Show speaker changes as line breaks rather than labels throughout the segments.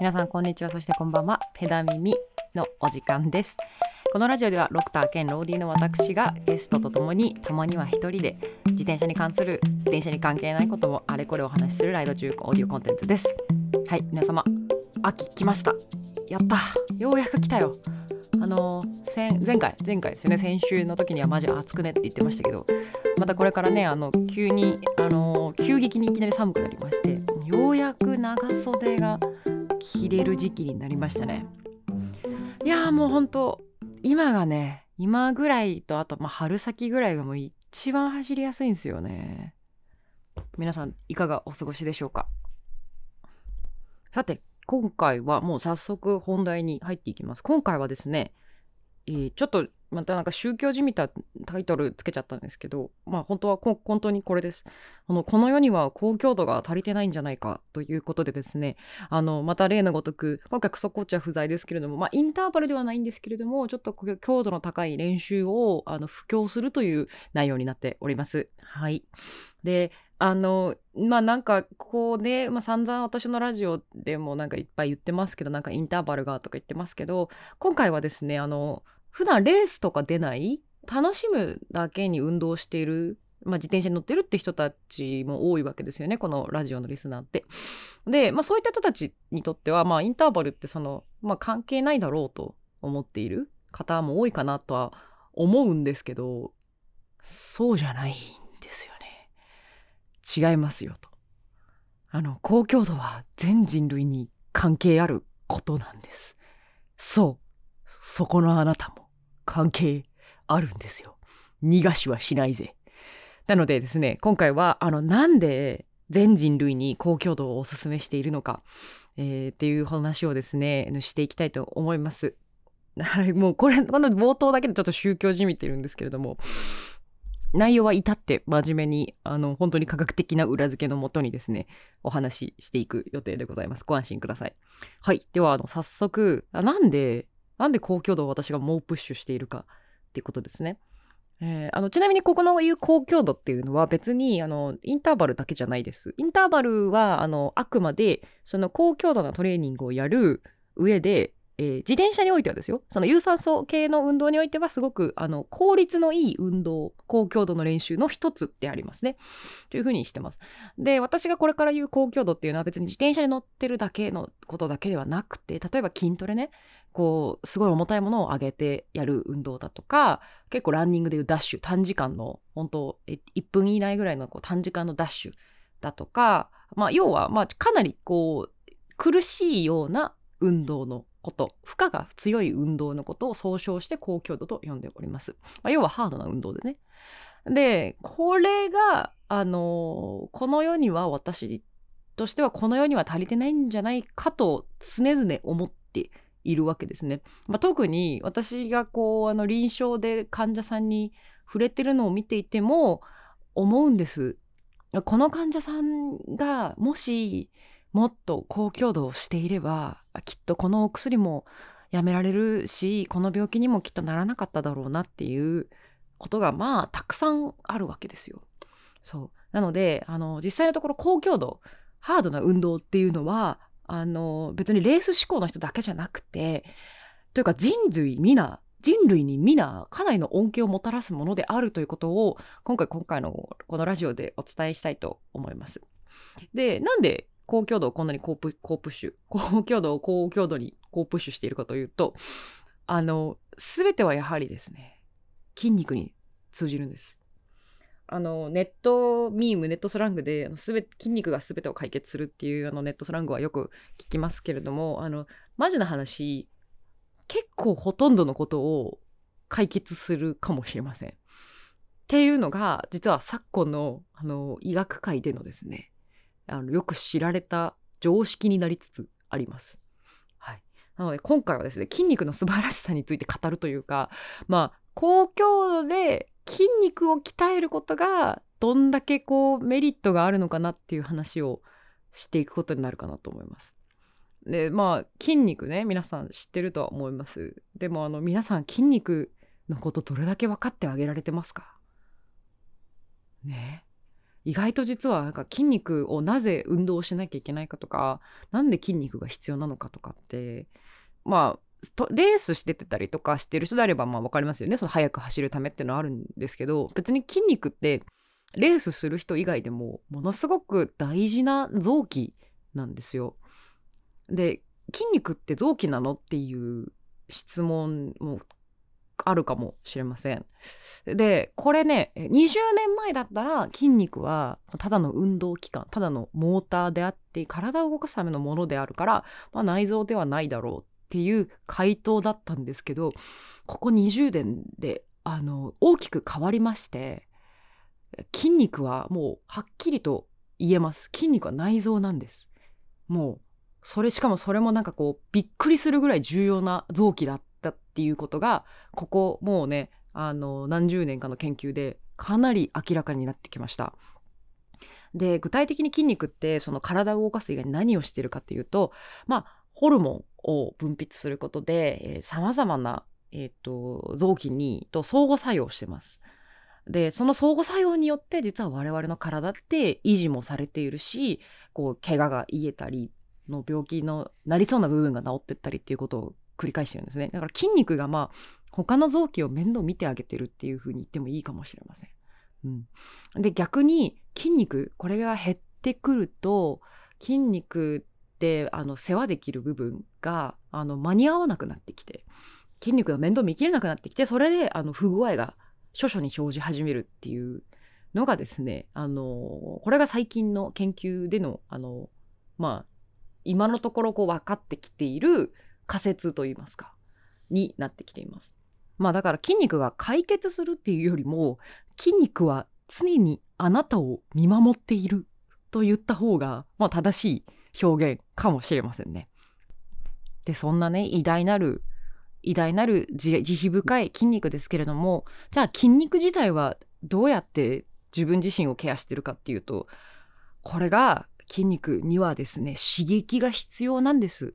皆さんこんにちは。そしてこんばんは。ペダミミのお時間です。このラジオではロクター兼ローディーの私がゲストとともにたまには一人で自転車に関する電車に関係ないこともあれこれお話しするライド中オーディオコンテンツです。はい皆様秋来ました。やった。ようやく来たよ。あのー、前回前回ですよね。先週の時にはマジ暑くねって言ってましたけどまたこれからねあの急にあの、急激にいきなり寒くなりましてようやく長袖が着れる時期になりましたね。いやもうほんと今がね今ぐらいとあとまあ春先ぐらいがもう一番走りやすいんですよね。皆さんいかがお過ごしでしょうか？さて今回はもう早速本題に入っていきます。今回はですね、えー、ちょっとまたなんか宗教じみたタイトルつけちゃったんですけど、まあ本当は本当にこれです。あの、この世には公共度が足りてないんじゃないかということでですね、あの、また例のごとく、今回クソコーチは不在ですけれども、まあインターバルではないんですけれども、ちょっと強度の高い練習をあの布教するという内容になっております。はい。で、あの、まあなんかこうね、まあ散々私のラジオでもなんかいっぱい言ってますけど、なんかインターバルがとか言ってますけど、今回はですね、あの、普段レースとか出ない楽しむだけに運動している、まあ、自転車に乗ってるって人たちも多いわけですよねこのラジオのリスナーって。で、まあ、そういった人たちにとっては、まあ、インターバルってその、まあ、関係ないだろうと思っている方も多いかなとは思うんですけどそうじゃないんですよね。違いますよと。あの公共度は全人類に関係あることなんです。そうそこのあなたも関係あるんですよ。逃がしはしないぜ。なのでですね、今回は、あの、なんで全人類に公共度をお勧めしているのか、えー、っていう話をですね、していきたいと思います。もうこれ、この冒頭だけでちょっと宗教じみてるんですけれども、内容は至って真面目に、あの、本当に科学的な裏付けのもとにですね、お話ししていく予定でございます。ご安心ください。はい。では、あの、早速、あなんでなんで高強度を私が猛プッシュしているかっていうことですね。えー、あのちなみにここの言う高強度っていうのは別にあのインターバルだけじゃないです。インターバルはあのあくまでその高強度なトレーニングをやる上で、えー、自転車においてはですよその有酸素系の運動においてはすごくあの効率のいい運動高強度の練習の一つってありますね。というふうにしてます。で私がこれから言う高強度っていうのは別に自転車に乗ってるだけのことだけではなくて例えば筋トレねこうすごい重たいものを上げてやる運動だとか結構ランニングでいうダッシュ短時間の本当1分以内ぐらいのこう短時間のダッシュだとか、まあ、要はまあかなりこう苦しいような運動のこと負荷が強い運動のことを総称して高強度と呼んでおります、まあ、要はハードな運動でねでこれがあのこの世には私としてはこの世には足りてないんじゃないかと常々思っているわけですね。まあ、特に私がこうあの臨床で患者さんに触れてるのを見ていても思うんです。この患者さんがもしもっと高強度をしていればきっとこのお薬もやめられるしこの病気にもきっとならなかっただろうなっていうことがまあたくさんあるわけですよ。そうなのであの実際のところ高強度ハードな運動っていうのはあの別にレース志向の人だけじゃなくてというか人類皆人類に皆かなりの恩恵をもたらすものであるということを今回今回のこのラジオでお伝えしたいと思います。でなんで高強度をこんなに高プ高プッシュ高強度を高強度に高プッシュしているかというとあの全てはやはりですね筋肉に通じるんです。あのネットミームネットスラングであのすべ筋肉が全てを解決するっていうあのネットスラングはよく聞きますけれどもあのマジな話結構ほとんどのことを解決するかもしれません。っていうのが実は昨今のあの医学界でのですねあのよく知られた常識になりつつあります。はい、なので今回はですね筋肉の素晴らしさについて語るというかまあ公共度で筋肉を鍛えることがどんだけこうメリットがあるのかなっていう話をしていくことになるかなと思います。でまあ筋肉ね皆さん知ってるとは思います。でもあの皆さん筋肉のことどれだけ分かってあげられてますか？ね意外と実はなんか筋肉をなぜ運動しなきゃいけないかとかなんで筋肉が必要なのかとかってまあレースしててたりとかしてる人であればまあ分かりますよねその速く走るためっていうのはあるんですけど別に筋肉ってレースする人以外でもものすごく大事な臓器なんですよ。で筋肉って臓器なのっていう質問もあるかもしれません。でこれね20年前だったら筋肉はただの運動器官ただのモーターであって体を動かすためのものであるから、まあ、内臓ではないだろうっていう回答だったんですけどここ20年であの大きく変わりまして筋肉はもうはっきりと言えます筋肉は内臓なんですもうそれしかもそれもなんかこうびっくりするぐらい重要な臓器だったっていうことがここもうねあの何十年かの研究でかなり明らかになってきました。で具体的に筋肉ってその体を動かす以外に何をしてるかっていうとまあホルモンを分泌することでさまざまな、えーと、臓器にと相互作用してます。でその相互作用によって実は我々の体って維持もされているしこう怪我が癒えたりの病気のなりそうな部分が治ってったりっていうことを繰り返してるんですねだから筋肉がまあ他の臓器を面倒見てあげてるっていうふうに言ってもいいかもしれません。うん、で逆に筋肉これが減ってくると筋肉ってあの世話できる部分があの間に合わなくなってきて筋肉が面倒見きれなくなってきてそれであの不具合が諸々に生じ始めるっていうのがですねあのこれが最近の研究でのあのまあ今のところこう分かってきている仮説といいますかになってきています。まあだから筋肉が解決するっていうよりも筋肉は常にあなたを見守っていると言った方が、まあ、正しい表現かもしれませんね。でそんなね偉大なる偉大なる慈悲深い筋肉ですけれどもじゃあ筋肉自体はどうやって自分自身をケアしてるかっていうとこれが筋肉にはですね刺激が必要なんです。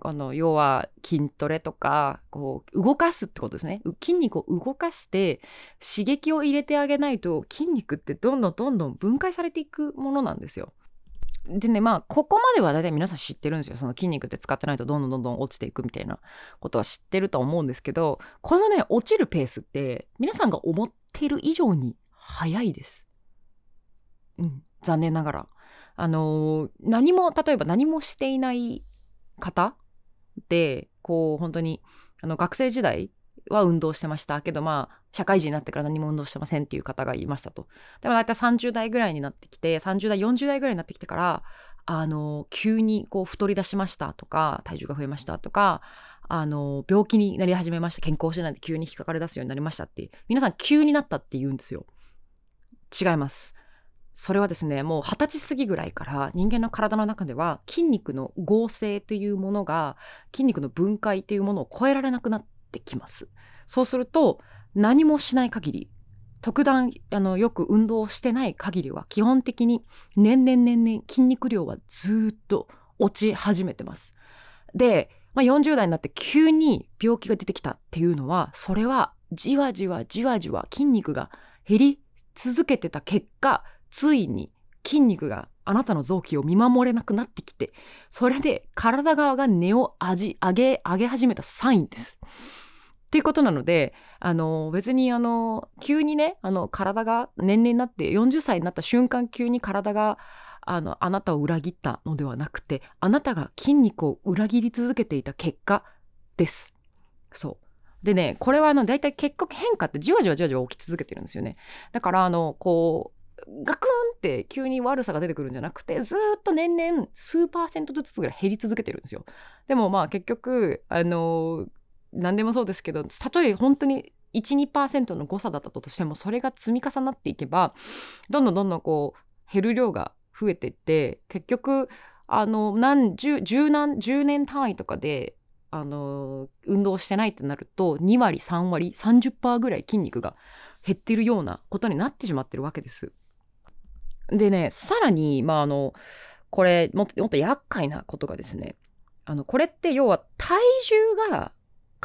あの要は筋トレとかこう動かすってことですね筋肉を動かして刺激を入れてあげないと筋肉ってどんどんどんどん分解されていくものなんですよ。でねまあここまでは大体皆さん知ってるんですよその筋肉って使ってないとどんどんどんどん落ちていくみたいなことは知ってると思うんですけどこのね落ちるペースって皆さんが思ってる以上に速いです。うん残念ながら。あのー、何も例えば何もしていない方でこう本当にあの学生時代は運動してましたけどまあ社会人になってから何も運動してませんっていう方がいましたと。でも大体30代ぐらいになってきて30代40代ぐらいになってきてからあの急にこう太り出しましたとか体重が増えましたとかあの病気になり始めました健康してないで急に引っかかり出すようになりましたって皆さん急になったって言うんですよ。違います。それはですねもう二十歳過ぎぐらいから人間の体の中では筋肉の合成というものが筋肉の分解というものを超えられなくなってきます。そうすると何もしない限り特段あのよく運動してない限りは基本的に年々年々筋肉量はずっと落ち始めてます。で、まあ、40代になって急に病気が出てきたっていうのはそれはじわじわじわじわ筋肉が減り続けてた結果ついに筋肉があなたの臓器を見守れなくなってきてそれで体側が根を上げ上げ始めたサインです。っていうことなのであの別にあの急にねあの体が年齢になって40歳になった瞬間急に体があのあなたを裏切ったのではなくてあなたが筋肉を裏切り続けていた結果です。そうでねこれはあの大体結局変化ってじわじわじわじわ起き続けてるんですよね。だからあのこうガクンって急に悪さが出てくるんじゃなくてずっと年々数パーセントずつぐらい減り続けてるんですよ。でもまあ結局あの何でもそうですけどたとえ本当に12%の誤差だったとしてもそれが積み重なっていけばどんどんどんどんこう減る量が増えてって結局あの何十十何十年単位とかであの運動してないってなると2割3割30%ぐらい筋肉が減ってるようなことになってしまってるわけです。でねさらにまああのこれもっともっと厄介なことがですねあのこれって要は体重が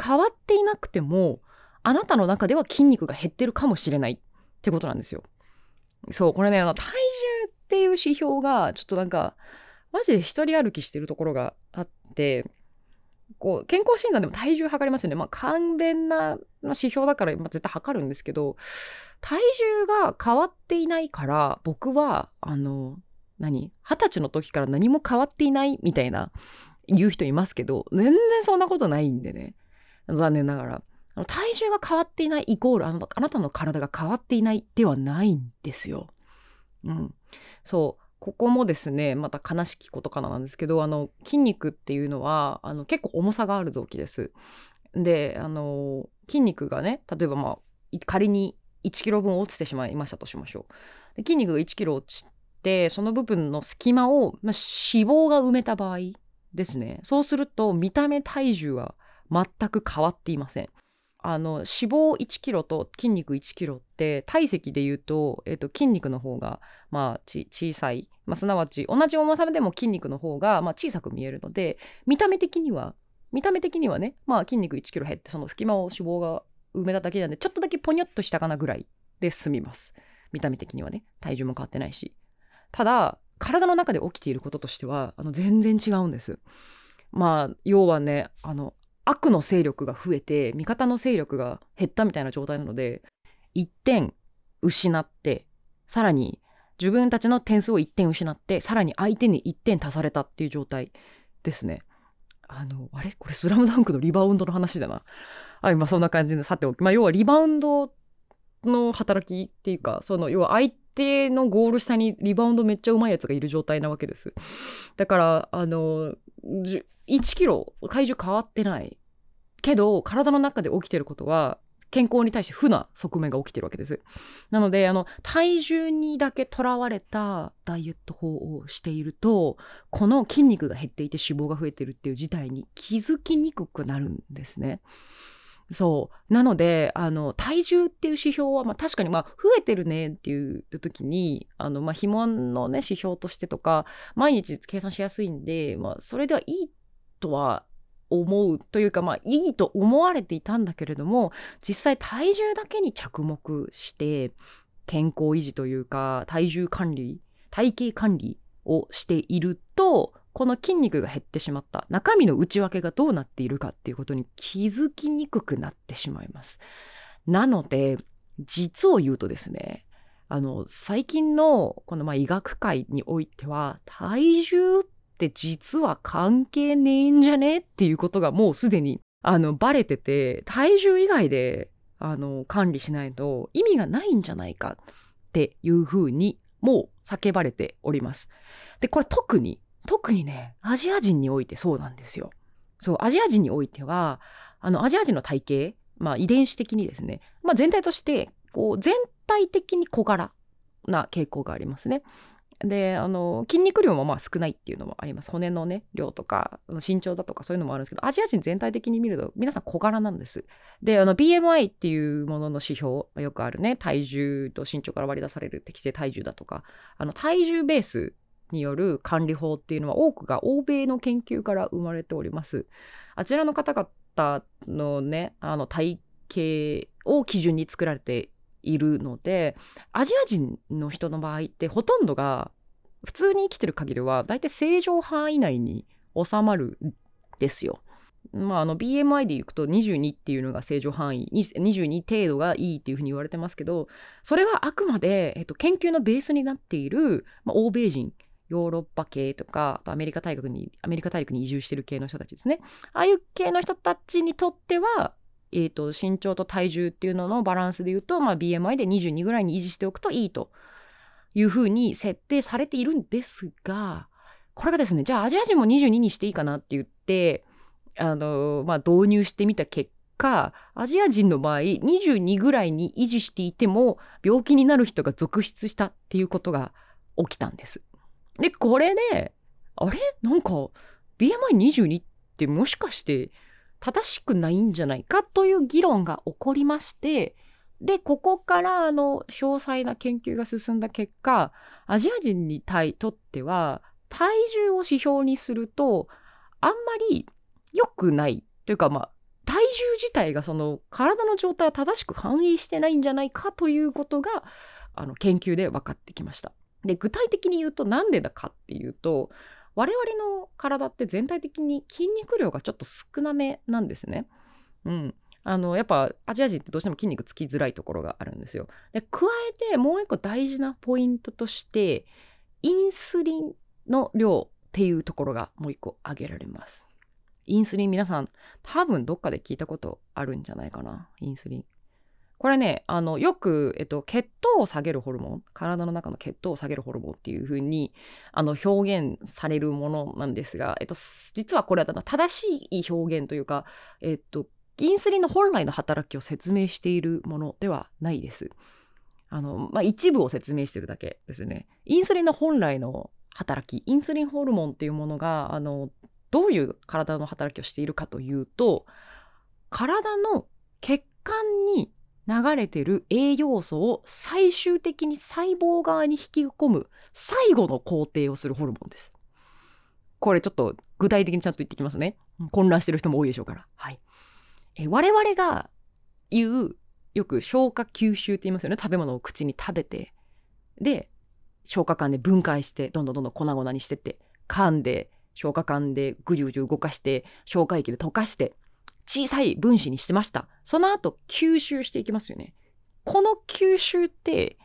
変わっていなくてもあなたの中では筋肉が減ってるかもしれないってことなんですよ。そうこれねあの体重っていう指標がちょっとなんかマジで一人歩きしてるところがあってこう健康診断でも体重測りますよね。まあ、簡便な指標だから、まあ、絶対測るんですけど体重が変わっていないから僕はあの何二十歳の時から何も変わっていないみたいな言う人いますけど全然そんなことないんでね残念ながら体重が変わっていないイコールあのあなたの体が変わっていないではないんですよ。うん、そうここもですねまた悲しきことかななんですけどあの筋肉っていうのはあの結構重さがある臓器です。であの筋肉がね例えばまあ仮に1キロ分落ちてしまいましたとしましょう。で筋肉が1キロ落ちてその部分の隙間を、まあ、脂肪が埋めた場合ですねそうすると見た目体重は全く変わっていません。あの脂肪1キロと筋肉1キロって体積でいうと,、えー、と筋肉の方が、まあ、ち小さい、まあ、すなわち同じ重さでも筋肉の方が、まあ、小さく見えるので見た目的には見た目的にはね、まあ、筋肉1キロ減ってその隙間を脂肪が埋めただけなんでちょっとだけポニョっとしたかなぐらいで済みます。見た目的にはね。体重も変わってないし。ただ体の中で起きていることとしてはあの全然違うんです。まあ要はねあの悪の勢力が増えて味方の勢力が減ったみたいな状態なので1点失ってさらに自分たちの点数を1点失ってさらに相手に1点足されたっていう状態ですね。あのあれ？これスラムダンクのリバウンドの話だな。あ今そんな感じでさておき、まあ、要はリバウンドの働きっていうかその要は相手のゴール下にリバウンドめっちゃうまいやつがいる状態なわけです。だからあの1キロ体重変わってないけど体の中で起きてることは健康に対して負な側面が起きてるわけです。なのであの体重にだけとらわれたダイエット法をしているとこの筋肉が減っていて脂肪が増えてるっていう事態に気づきにくくなるんですね。そう。なのであの体重っていう指標は、まあ、確かにまあ増えてるねっていう時にあの、まあ、肥満のね指標としてとか毎日計算しやすいんで、まあ、それではいいとは思うというかまあいいと思われていたんだけれども実際体重だけに着目して健康維持というか体重管理体型管理をしているとこの筋肉が減ってしまった中身の内訳がどうなっているかっていうことに気づきにくくなってしまいます。なので実を言うとですねあの最近のこのまあ医学界においては体重って実は関係ねえんじゃねっていうことがもうすでにあのバレてて体重以外であの管理しないと意味がないんじゃないかっていうふうにもう叫ばれております。でこれ特に特にねアジア人においてそうなんですよ。そうアジア人においてはあのアジア人の体型まあ遺伝子的にですね、まあ、全体としてこう全体的に小柄な傾向がありますね。であの筋肉量もまあ少ないっていうのもあります骨のね量とか身長だとかそういうのもあるんですけどアジア人全体的に見ると皆さん小柄なんですであの BMI っていうものの指標よくあるね体重と身長から割り出される適正体重だとかあの体重ベースによる管理法っていうのは多くが欧米の研究から生まれておりますあちらの方々のねあの体型を基準に作られているのでアジア人の人の場合ってほとんどが普通に生きてる限りは大体正常範囲内に収まるんですよ。まあ、あの BMI でいくと22っていうのが正常範囲22程度がいいっていうふうに言われてますけどそれはあくまで、えっと、研究のベースになっている、まあ、欧米人ヨーロッパ系とかアメリカ大陸にアメリカ大陸に移住してる系の人たちですねああいう系の人たちにとってはえーと、身長と体重っていうののバランスでいうと、まあ、BMI で22ぐらいに維持しておくといいというふうに設定されているんですがこれがですねじゃあアジア人も22にしていいかなって言ってあの、まあ、導入してみた結果アジア人の場合22ぐらいに維持していても病気になる人が続出したっていうことが起きたんです。でこれであれ？なんか BMI22 ってもしかして正しくないんじゃないかという議論が起こりましてでここからあの詳細な研究が進んだ結果アジア人にとっては体重を指標にするとあんまり良くないというかまあ体重自体がその体の状態を正しく反映してないんじゃないかということがあの研究で分かってきました。で具体的に言うとなんでだかっていうと我々の体って全体的に筋肉量がちょっと少なめなんですね。うん、あのやっぱアジア人ってどうしても筋肉つきづらいところがあるんですよ。で加えてもう一個大事なポイントとしてインスリンの量っていうところがもう一個挙げられます。インスリン皆さん多分どっかで聞いたことあるんじゃないかなインスリン。これねあのよく、えっと、血糖を下げるホルモン体の中の血糖を下げるホルモンっていう風にあの表現されるものなんですが、えっと、実はこれは正しい表現というか、えっと、インスリンの本来の働きを説明しているものではないです。あのまあ、一部を説明してるだけですね。インスリンの本来の働きインスリンホルモンっていうものがあのどういう体の働きをしているかというと体の血管に流れてる栄養素を最終的に細胞側に引き込む最後の工程をするホルモンです。これちょっと具体的にちゃんと言ってきますね。混乱してる人も多いでしょうから。はい。え我々が言うよく消化吸収って言いますよね。食べ物を口に食べて。で、消化管で分解してどんどんどんどん粉々にしてって噛んで消化管でぐじゅぐじゅ動かして消化液で溶かして小さい分子にしてました。その後吸収していきますよね。この吸収って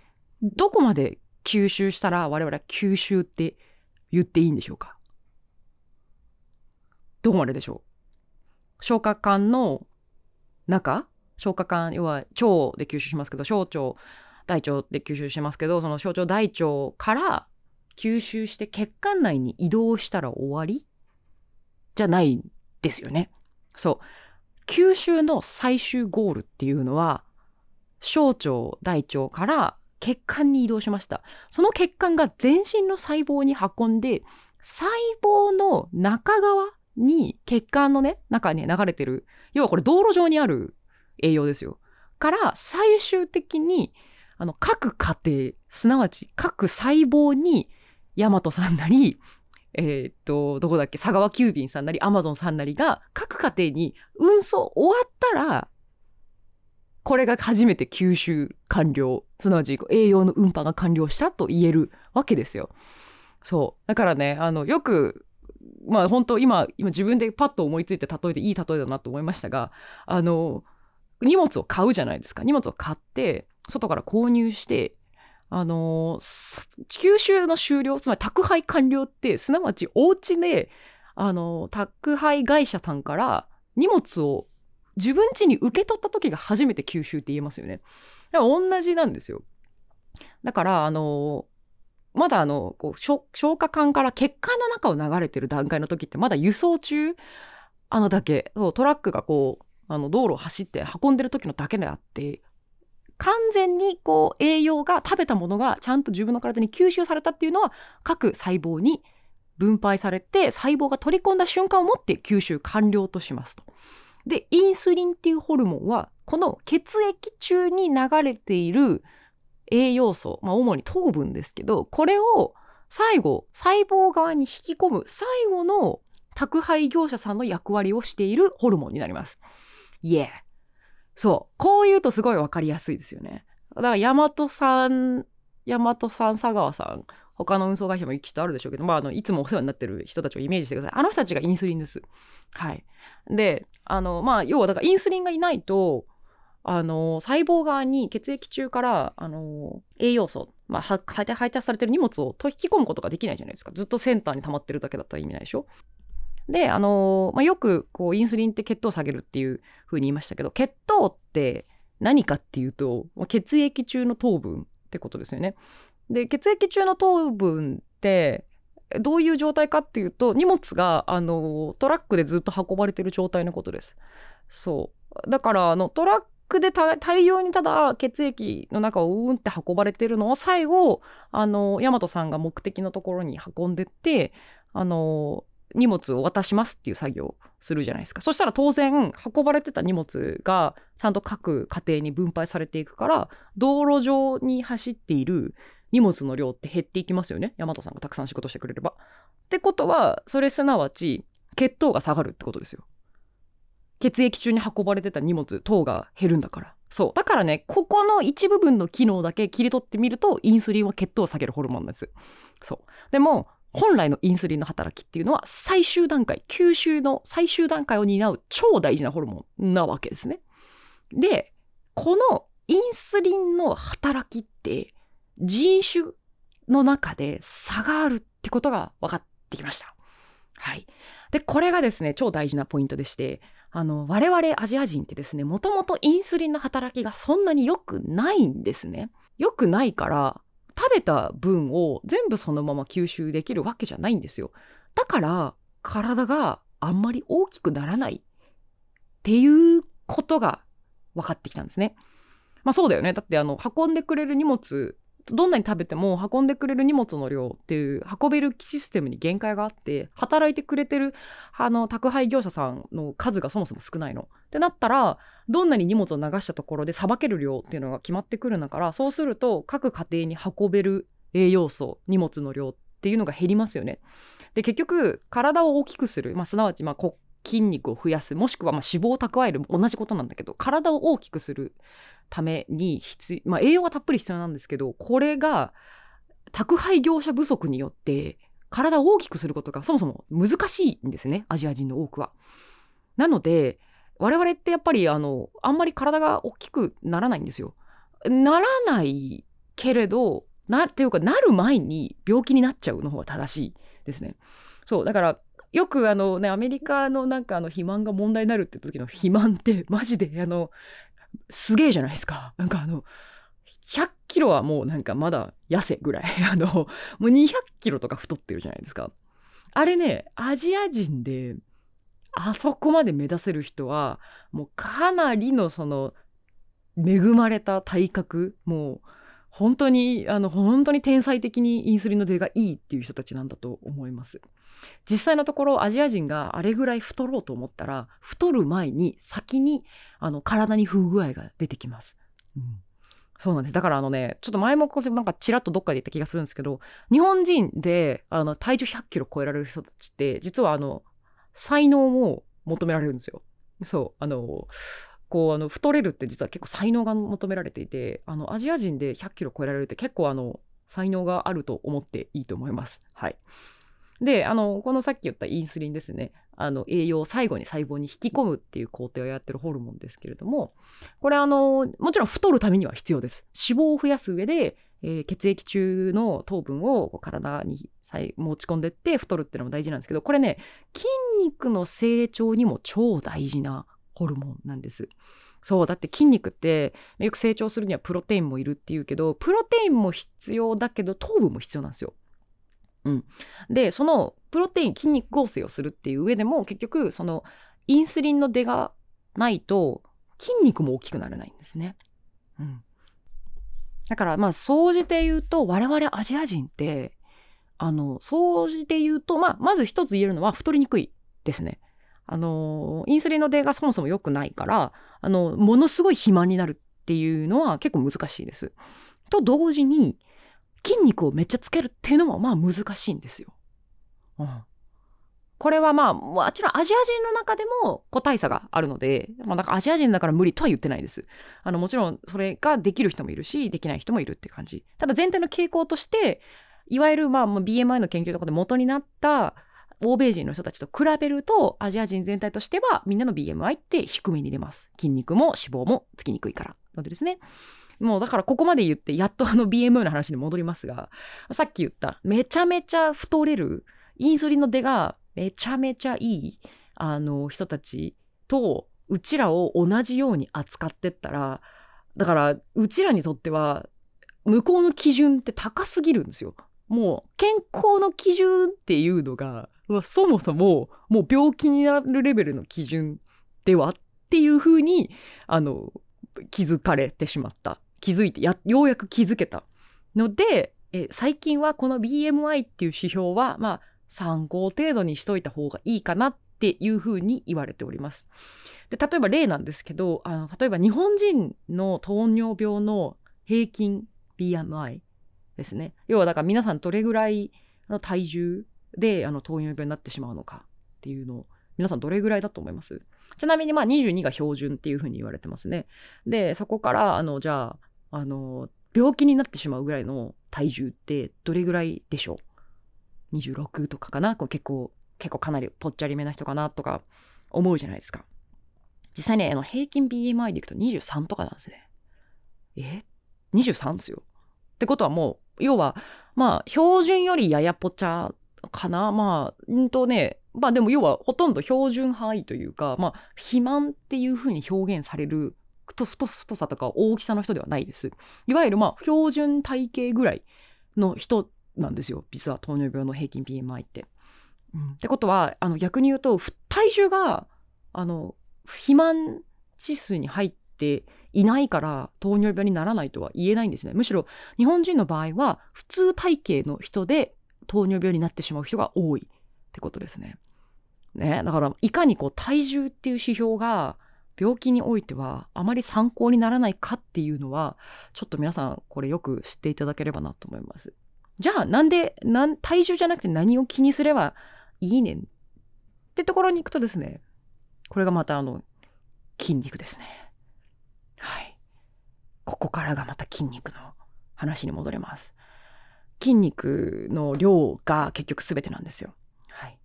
どこまで吸収したら我々は吸収って言っていいんでしょうか？どこまででしょう？消化管の中？消化管要は腸で吸収しますけど小腸大腸で吸収しますけどその小腸大腸から吸収して血管内に移動したら終わり？じゃないですよね。そう吸収の最終ゴールっていうのは小腸大腸から血管に移動しました。その血管が全身の細胞に運んで細胞の中側に血管のね中に流れてる要はこれ道路上にある栄養ですよ。から最終的にあの各家庭すなわち各細胞に大和さんなりえー、っと、どこだっけ？佐川急便さんなり、アマゾンさんなりが、各家庭に運送終わったら、これが初めて吸収完了、すなわち栄養の運搬が完了したと言えるわけですよ。そう。だからね、あの、よく、まあ本当今、今自分でパッと思いついて例えていい例えだなと思いましたが、あの、荷物を買うじゃないですか。荷物を買って、外から購入して、あのー、吸収の終了つまり宅配完了ってすなわちお家で、あの、宅配会社さんから荷物を自分家に受け取った時が初めて吸収って言えますよね。だから同じなんですよ。だからあの、まだあのこう消化管から血管の中を流れてる段階の時ってまだ輸送中？あのだけトラックがこうあの道路を走って運んでる時のだけであって完全にこう栄養が食べたものがちゃんと自分の体に吸収されたっていうのは各細胞に分配されて細胞が取り込んだ瞬間をもって吸収完了としますと。でインスリンっていうホルモンはこの血液中に流れている栄養素、まあ、主に糖分ですけどこれを最後細胞側に引き込む最後の宅配業者さんの役割をしているホルモンになります。イエーそう。こう言うとすごいわかりやすいですよね。だから、大和さん、大和さん、佐川さん、他の運送会社もきっとあるでしょうけど、まあ、あの、いつもお世話になってる人たちをイメージしてください。あの人たちがインスリンです。はい。で、あの、まあ、要は、だからインスリンがいないと、あの、細胞側に血液中から、あの、栄養素、まあ、配達されてる荷物を引き込むことができないじゃないですか。ずっとセンターに溜まってるだけだったら意味ないでしょで、あのー、まあ、よくこうインスリンって血糖を下げるっていうふうに言いましたけど血糖って何かっていうと血液中の糖分ってことですよね。で血液中の糖分ってどういう状態かっていうと荷物があのトラックでずっと運ばれてる状態のことです。そうだからあのトラックで大量にただ血液の中をうーんって運ばれてるのを最後あの大和さんが目的のところに運んでってあの荷物を渡しますっていう作業するじゃないですか。そしたら当然運ばれてた荷物がちゃんと各家庭に分配されていくから道路上に走っている荷物の量って減っていきますよね。大和さんがたくさん仕事してくれれば。ってことはそれすなわち血糖が下がるってことですよ。血液中に運ばれてた荷物糖が減るんだから。そう。だからねここの一部分の機能だけ切り取ってみるとインスリンは血糖を下げるホルモンなんです。そう。でも本来のインスリンの働きっていうのは最終段階吸収の最終段階を担う超大事なホルモンなわけですね。でこのインスリンの働きって人種の中で差があるってことが分かってきました。はい。でこれがですね超大事なポイントでしてあの我々アジア人ってですねもともとインスリンの働きがそんなに良くないんですね。良くないから食べた分を全部そのまま吸収できるわけじゃないんですよ。だから体があんまり大きくならないっていうことが分かってきたんですね。まあそうだよね。だってあの運んでくれる荷物どんなに食べても運んでくれる荷物の量っていう運べるシステムに限界があって働いてくれてるあの宅配業者さんの数がそもそも少ないの。ってなったらどんなに荷物を流したところでさばける量っていうのが決まってくるんだからそうすると各家庭に運べる栄養素荷物の量っていうのが減りますよね。で結局体を大きくする、まあ、すなわちまあ筋肉を増やすもしくはま脂肪を蓄える同じことなんだけど体を大きくするために必、まあ、栄養がたっぷり必要なんですけどこれが宅配業者不足によって体を大きくすることがそもそも難しいんですねアジア人の多くは。なので我々ってやっぱりあのあんまり体が大きくならないんですよ。ならないけれどなっていうかなる前に病気になっちゃうの方が正しいですね。そうだからよくあのねアメリカのなんかあの肥満が問題になるって時の肥満ってマジであのすげえじゃないですか。なんかあの、100キロはもうなんかまだ痩せぐらい。あの、もう200キロとか太ってるじゃないですか。あれね、アジア人で、あそこまで目指せる人は、もうかなりのその、恵まれた体格、もう、本当に、あの、本当に天才的にインスリンの出がいいっていう人たちなんだと思います。実際のところアジア人があれぐらい太ろうと思ったら太る前に先にあの体に不具合が出てきます。うんそうなんです。だからあのね、ちょっと前もなんかちらっとどっかで言った気がするんですけど、日本人であの体重100キロ超えられる人たちって、実はあの、才能も求められるんですよ。そう、あの、こう、あの、太れるって実は結構才能が求められていて、あの、アジア人で100キロ超えられるって結構あの、才能があると思っていいと思います。はい。であのこのさっき言ったインスリンですねあの栄養を最後に細胞に引き込むっていう工程をやってるホルモンですけれどもこれあのもちろん太るためには必要です脂肪を増やす上で、えー、血液中の糖分を体に持ち込んでって太るっていうのも大事なんですけどこれね筋肉の成長にも超大事なホルモンなんですそうだって筋肉ってよく成長するにはプロテインもいるっていうけどプロテインも必要だけど糖分も必要なんですようん、でそのプロテイン筋肉合成をするっていう上でも結局そのインスリンの出がないと筋肉も大きくならないんですね。うん、だからまあ総じて言うと我々アジア人ってあの総じて言うと、まあ、まず一つ言えるのは太りにくいですね。あのインスリンの出がそもそも良くないからあのものすごい肥満になるっていうのは結構難しいです。と同時に筋肉をめっちゃつけるっていうのもまあ難しいんですよ。うん、これはまあもちろんアジア人の中でも個体差があるので、まあ、なんかアジア人だから無理とは言ってないです。あのもちろんそれができる人もいるしできない人もいるって感じ。ただ全体の傾向としていわゆるまあ BMI の研究とかで元になった欧米人の人たちと比べるとアジア人全体としてはみんなの BMI って低めに出ます。筋肉も脂肪もつきにくいから。のでですね。もうだからここまで言ってやっとあの BMI の話に戻りますがさっき言っためちゃめちゃ太れるインスリンの出がめちゃめちゃいいあの人たちとうちらを同じように扱ってったらだからうちらにとっては向こうの基準って高すぎるんですよ。もう健康の基準っていうのがそもそももう病気になるレベルの基準ではっていうふうにあの気づかれてしまった気づいてやようやく気づけたのでえ最近はこの BMI っていう指標はまあ参考程度にしといた方がいいかなっていうふうに言われております。で例えば例なんですけどあの例えば日本人の糖尿病の平均 BMI ですね要はだから皆さんどれぐらいの体重であの糖尿病になってしまうのかっていうのを皆さんどれぐらいだと思います？ちなみにまあ22が標準っていうふうに言われてますね。で、そこからあのじゃあ、あの、病気になってしまうぐらいの体重ってどれぐらいでしょう ?26 とかかな？こう結構、結構かなりぽっちゃりめな人かなとか思うじゃないですか。実際ね、あの平均 BMI でいくと23とかなんですね。え ?23 ですよ。ってことはもう、要は、まあ、標準よりややぽちゃかなまあう、んとね、まあでも要はほとんど標準範囲というか、まあ、肥満っていうふうに表現される太太さとか大きさの人ではないです。いわゆるまあ標準体型ぐらいの人なんですよ。実は糖尿病の平均 BMI って。うん、ってことは、あの逆に言うと、体重が、あの、肥満指数に入っていないから糖尿病にならないとは言えないんですね。むしろ日本人の場合は普通体型の人で糖尿病になってしまう人が多いってことですね。ね、だからいかにこう体重っていう指標が病気においてはあまり参考にならないかっていうのはちょっと皆さんこれよく知っていただければなと思います。じゃあなんでなん体重じゃなくて何を気にすればいいねんってところに行くとですねこれがまたあの筋肉ですね。はい。ここからがまた筋肉の話に戻ります。筋肉の量が結局全てなんですよ。はい、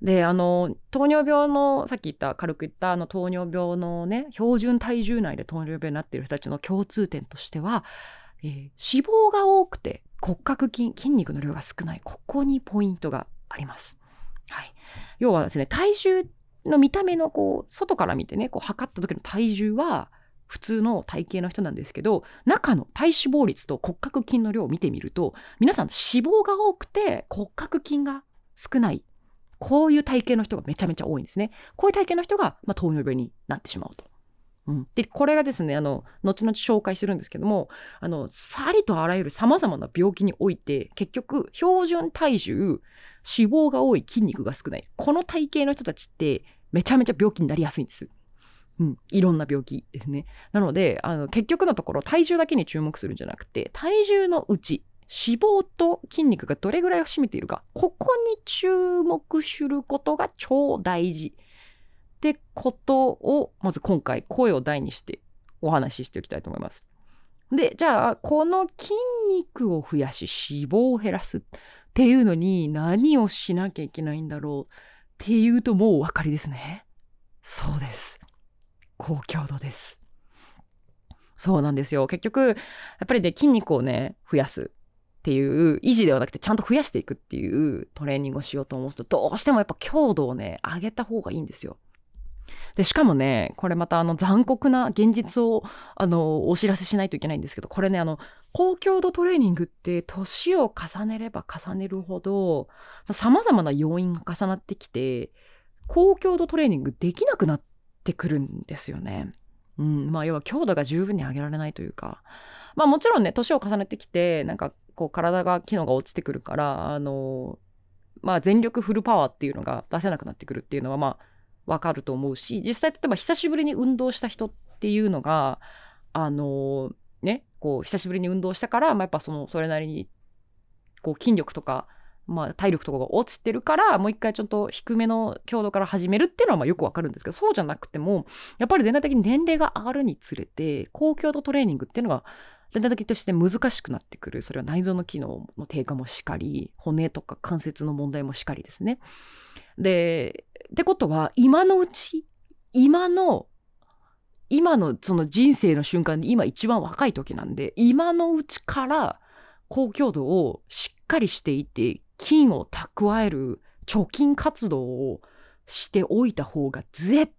であの糖尿病のさっき言った軽く言ったあの糖尿病のね標準体重内で糖尿病になっている人たちの共通点としては、えー、脂肪が多くて骨格筋筋肉の量が少ないここにポイントがあります。はい、要はですね体重の見た目のこう外から見てねこう測った時の体重は普通の体型の人なんですけど中の体脂肪率と骨格筋の量を見てみると皆さん脂肪が多くて骨格筋が少ないこういう体型の人がめちゃめちゃ多いんですねこういう体型の人が、まあ、糖尿病になってしまうと。うん、でこれがですねあの後々紹介するんですけどもあのさりとあらゆるさまざまな病気において結局標準体重脂肪が多い筋肉が少ないこの体型の人たちってめちゃめちゃ病気になりやすいんです。うん、いろんな病気ですね。なのであの結局のところ体重だけに注目するんじゃなくて体重のうち脂肪と筋肉がどれぐらいを占めているかここに注目することが超大事ってことをまず今回声を大にしてお話ししておきたいと思います。でじゃあこの筋肉を増やし脂肪を減らすっていうのに何をしなきゃいけないんだろうっていうともうお分かりですね。そうです。高強度です。そうなんですよ。結局、やっぱりね、筋肉をね、増やすっていう維持ではなくてちゃんと増やしていくっていうトレーニングをしようと思うとどうしてもやっぱ強度をね上げた方がいいんですよ。でしかもねこれまたあの残酷な現実をあのお知らせしないといけないんですけどこれねあの高強度トレーニングって年を重ねれば重ねるほどさまざまな要因が重なってきて高強度トレーニングできなくなってってくるんですよね。うん、まあ要は強度が十分に上げられないというかまあもちろんね年を重ねてきてなんかこう体が機能が落ちてくるからあのまあ全力フルパワーっていうのが出せなくなってくるっていうのはまあわかると思うし実際例えば久しぶりに運動した人っていうのがあのねこう久しぶりに運動したから、まあ、やっぱそのそれなりにこう筋力とかまあ、体力とかが落ちてるからもう一回ちょっと低めの強度から始めるっていうのはまあよくわかるんですけどそうじゃなくてもやっぱり全体的に年齢が上がるにつれて高強度トレーニングっていうのが全体的として難しくなってくるそれは内臓の機能の低下もしかり骨とか関節の問題もしかりですね。でってことは今のうち今の今のその人生の瞬間で今一番若い時なんで今のうちから高強度をしっかりしていって金を蓄える貯金活動をしておいた方が絶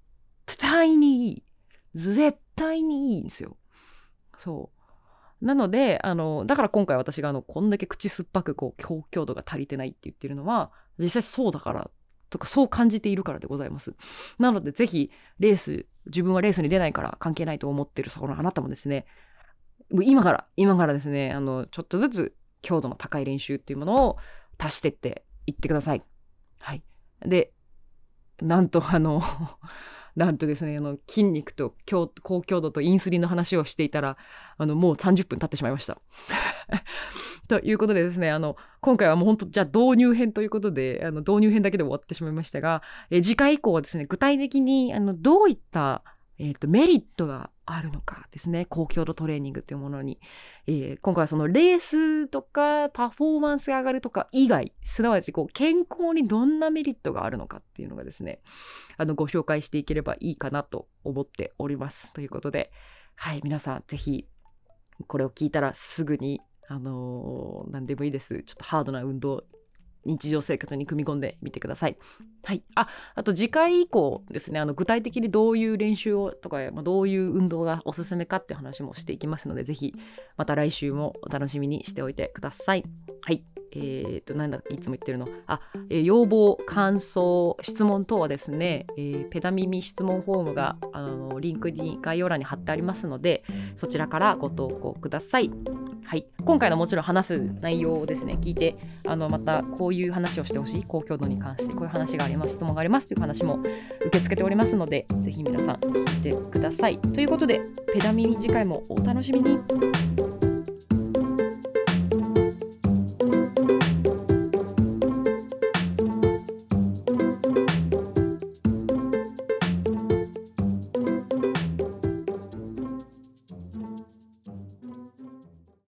対にいい。絶対にいいんですよ。そう。なので、あの、だから今回私があの、こんだけ口酸っぱくこう、強強度が足りてないって言ってるのは、実際そうだからとかそう感じているからでございます。なのでぜひレース、自分はレースに出ないから関係ないと思ってるそこのあなたもですね、今から、今からですね、あの、ちょっとずつ強度の高い練習っていうものを足してっていってください。はい。で、なんとあの なんとですね、あの筋肉と高強度とインスリンの話をしていたら、あのもう30分経ってしまいました。ということでですねあの今回はもう本当じゃあ導入編ということであの導入編だけで終わってしまいましたが、え次回以降はですね具体的にあのどういったえーと、メリットがあるのかですね。高強度トレーニングというものに、えー、今回はそのレースとかパフォーマンスが上がるとか以外すなわちこう健康にどんなメリットがあるのかっていうのがですねあのご紹介していければいいかなと思っております。ということではい皆さん是非これを聞いたらすぐにあのー、何でもいいです。ちょっとハードな運動日常生活に組み込んでみてください。はい。あ、あと次回以降ですね、あの具体的にどういう練習をとか、まあ、どういう運動がおすすめかって話もしていきますので、ぜひまた来週もお楽しみにしておいてください。はい。えー、と、なんだいつも言ってるの？あ、えー、要望、感想、質問等はですね、えー、ペダ耳質問フォームがあのリンクに概要欄に貼ってありますので、そちらからご投稿ください。はい、今回のもちろん話す内容をですね聞いてあのまたこういう話をしてほしい。公共度に関してこういう話があります質問がありますという話も受け付けておりますのでぜひ皆さん聞いてください。ということでペダミミ次回もお楽しみに。